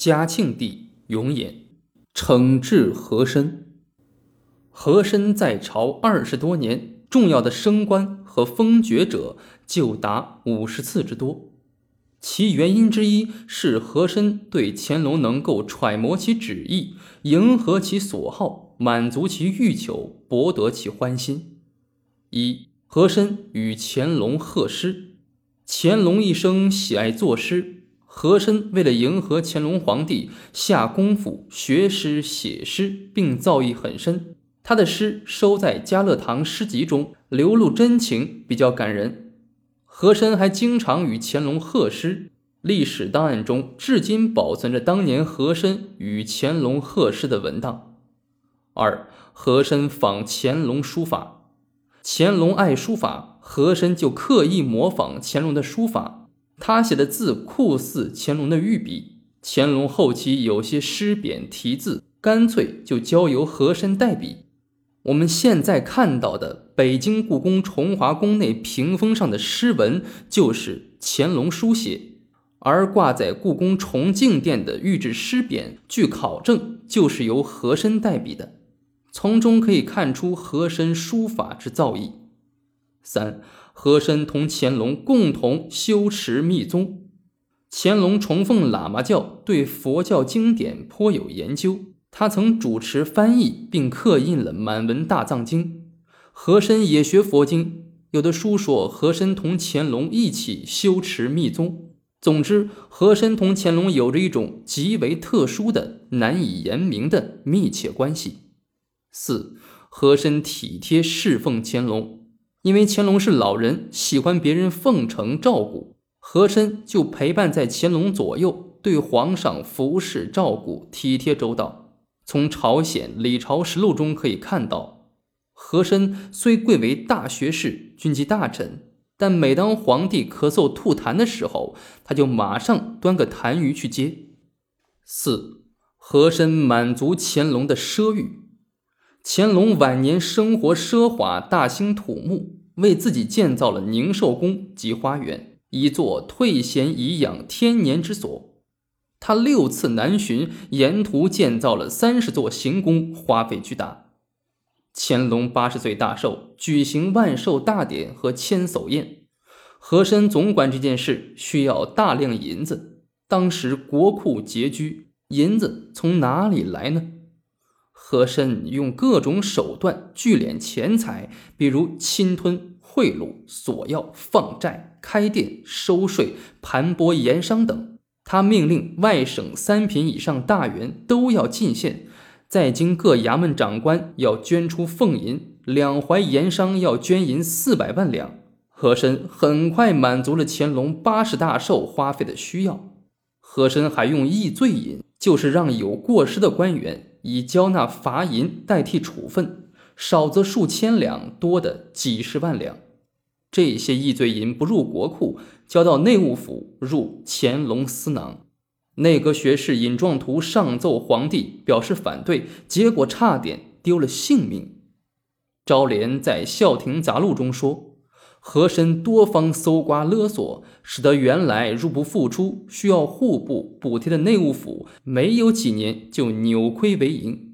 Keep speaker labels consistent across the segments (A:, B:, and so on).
A: 嘉庆帝永琰惩治和珅。和珅在朝二十多年，重要的升官和封爵者就达五十次之多。其原因之一是和珅对乾隆能够揣摩其旨意，迎合其所好，满足其欲求，博得其欢心。一和珅与乾隆贺诗。乾隆一生喜爱作诗，和珅为了迎合乾隆皇帝，下功夫学诗写诗，并造诣很深。他的诗收在《嘉乐堂诗集》中，流露真情，比较感人。和珅还经常与乾隆贺诗，历史档案中至今保存着当年和珅与乾隆贺诗的文档。二，和珅仿乾隆书法，乾隆爱书法，和珅就刻意模仿乾隆的书法，他写的字酷似乾隆的御笔。乾隆后期有些诗匾题字，干脆就交由和珅代笔。我们现在看到的北京故宫崇华宫内屏风上的诗文，就是乾隆书写；而挂在故宫崇敬殿的御制诗匾，据考证就是由和珅代笔的。从中可以看出和珅书法之造诣。三，和珅同乾隆共同修持密宗，乾隆崇奉喇嘛教，对佛教经典颇有研究。他曾主持翻译并刻印了满文大藏经，和珅也学佛经。有的书说和珅同乾隆一起修持密宗。总之，和珅同乾隆有着一种极为特殊的、难以言明的密切关系。四，和珅体贴侍奉乾隆，因为乾隆是老人，喜欢别人奉承照顾，和珅就陪伴在乾隆左右，对皇上服侍照顾，体贴周到。从朝鲜李朝实录中可以看到，和珅虽贵为大学士、军机大臣，但每当皇帝咳嗽吐痰的时候，他就马上端个痰盂去接。四，和珅满足乾隆的奢欲。乾隆晚年生活奢华，大兴土木，为自己建造了宁寿宫及花园，一座退闲颐养天年之所。他六次南巡，沿途建造了三十座行宫，花费巨大。乾隆八十岁大寿，举行万寿大典和千叟宴。和珅总管这件事需要大量银子，当时国库拮据，银子从哪里来呢？和珅用各种手段聚敛钱财，比如侵吞、贿赂、索要、放债、开店、收税、盘剥盐商等。他命令外省三品以上大员都要进献，在京各衙门长官要捐出俸银，两淮盐商要捐银四百万两。和珅很快满足了乾隆八十大寿花费的需要。和珅还用易罪银，就是让有过失的官员以交纳罚银代替处分，少则数千两，多的几十万两。这些易罪银不入国库，交到内务府，入乾隆私囊。内阁学士尹壮图上奏皇帝，表示反对，结果差点丢了性命。昭莲在《孝亭杂录》中说：“和珅多方搜刮勒索，使得原来入不敷出、需要户部补贴的内务府，没有几年就扭亏为盈。”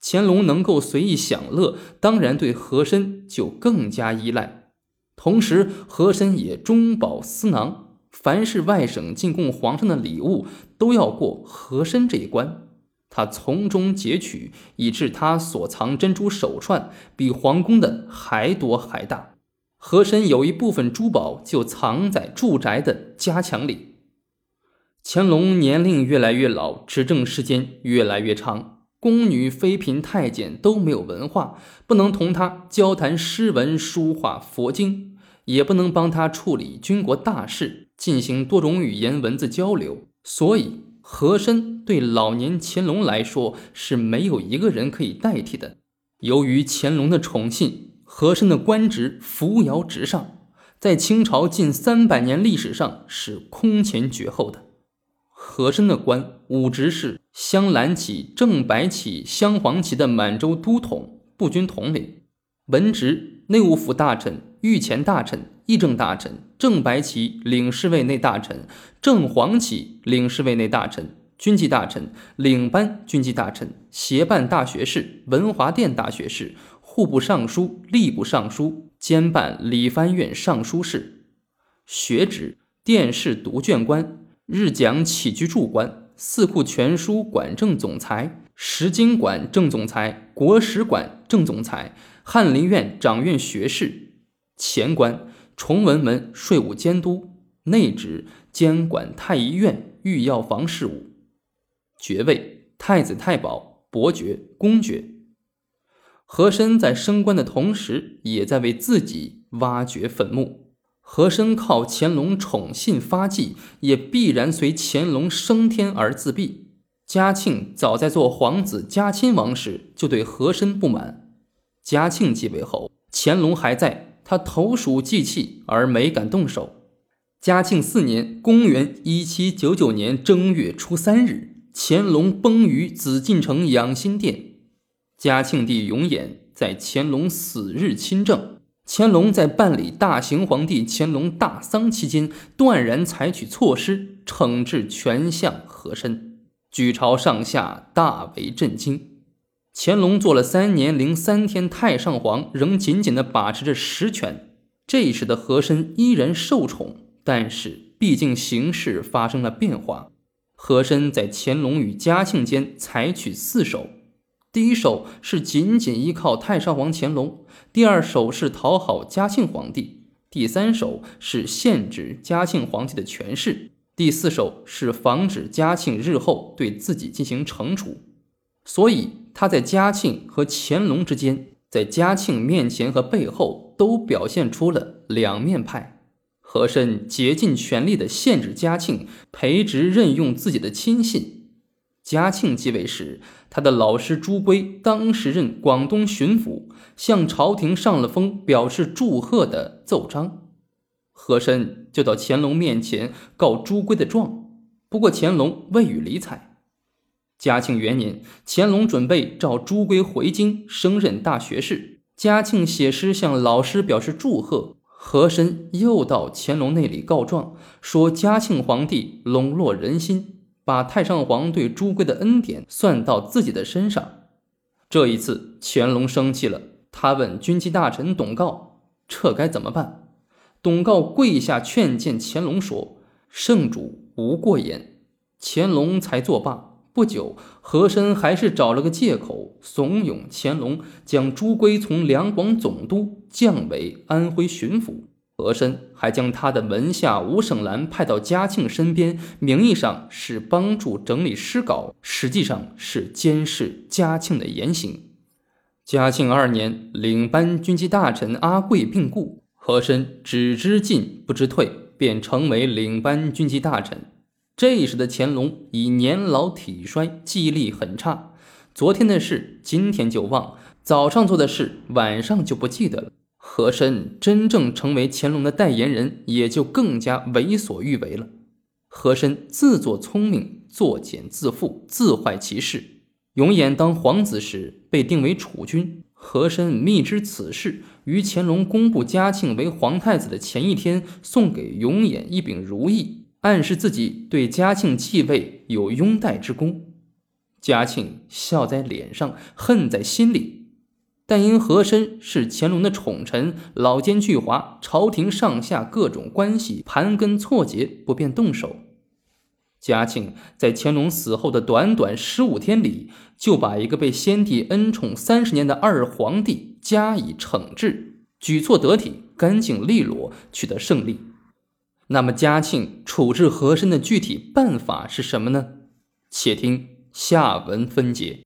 A: 乾隆能够随意享乐，当然对和珅就更加依赖。同时，和珅也中饱私囊，凡是外省进贡皇上的礼物，都要过和珅这一关，他从中截取，以致他所藏珍珠手串比皇宫的还多还大。和珅有一部分珠宝就藏在住宅的夹墙里。乾隆年龄越来越老，执政时间越来越长，宫女、妃嫔、太监都没有文化，不能同他交谈诗文、书画、佛经。也不能帮他处理军国大事，进行多种语言文字交流，所以和珅对老年乾隆来说是没有一个人可以代替的。由于乾隆的宠信，和珅的官职扶摇直上，在清朝近三百年历史上是空前绝后的。和珅的官武职是镶蓝旗、正白旗、镶黄旗的满洲都统、步军统领；文职内务府大臣。御前大臣、议政大臣、正白旗领侍卫内大臣、正黄旗领侍卫内大臣、军机大臣、领班军机大臣、协办大学士、文华殿大学士、户部尚书、吏部尚书，兼办理藩院尚书事。学职：殿试读卷官、日讲起居注官、四库全书馆正总裁、石经馆正总裁、国史馆正总裁、翰林院掌院学士。前官：崇文门税务监督。内职：监管太医院御药房事务。爵位：太子太保、伯爵、公爵。和珅在升官的同时，也在为自己挖掘坟墓。和珅靠乾隆宠信发迹，也必然随乾隆升天而自毙。嘉庆早在做皇子嘉亲王时，就对和珅不满。嘉庆继位后，乾隆还在，他投鼠忌器而没敢动手。嘉庆四年（公元1799年）正月初三日。乾隆崩于紫禁城养心殿，嘉庆帝永琰在乾隆死日亲政。乾隆在办理大行皇帝乾隆大丧期间，断然采取措施惩治权相和珅，举朝上下大为震惊。乾隆做了三年零三天太上皇，仍紧紧地把持着实权。这时的和珅依然受宠，但是毕竟形势发生了变化。和珅在乾隆与嘉庆间采取四手：第一手是紧紧依靠太上皇乾隆；第二手是讨好嘉庆皇帝；第三手是限制嘉庆皇帝的权势；第四手是防止嘉庆日后对自己进行惩处。所以他在嘉庆和乾隆之间，在嘉庆面前和背后都表现出了两面派。和珅竭尽全力地限制嘉庆，培植任用自己的亲信。嘉庆继位时，他的老师朱圭当时任广东巡抚，向朝廷上了封表示祝贺的奏章。和珅就到乾隆面前告朱圭的状，不过乾隆未予理睬。嘉庆元年，乾隆准备召朱圭回京升任大学士，嘉庆写诗向老师表示祝贺。和珅又到乾隆那里告状，说嘉庆皇帝笼络人心，把太上皇对朱圭的恩典算到自己的身上。这一次，乾隆生气了，他问军机大臣董诰：“这该怎么办？”董诰跪下劝谏乾隆说：“圣主无过言。”乾隆才作罢。不久，和珅还是找了个借口怂恿乾隆将朱圭从两广总督降为安徽巡抚。和珅还将他的门下吴省兰派到嘉庆身边，名义上是帮助整理诗稿，实际上是监视嘉庆的言行。嘉庆二年，领班军机大臣阿贵病故，和珅只知进不知退，便成为领班军机大臣。这时的乾隆已年老体衰，记忆力很差。昨天的事，今天就忘；早上做的事，晚上就不记得了。和珅真正成为乾隆的代言人，也就更加为所欲为了。和珅自作聪明，作茧自缚，自坏其事。永琰当皇子时被定为储君，和珅密知此事，于乾隆公布嘉庆为皇太子的前一天，送给永琰一柄如意。暗示自己对嘉庆继位有拥戴之功，嘉庆笑在脸上，恨在心里。但因和珅是乾隆的宠臣，老奸巨猾，朝廷上下各种关系盘根错节，不便动手。嘉庆在乾隆死后的短短十五天里，就把一个被先帝恩宠三十年的二皇帝加以惩治，举措得体，干净利落，取得胜利。那么嘉庆处置和珅的具体办法是什么呢？且听下文分解。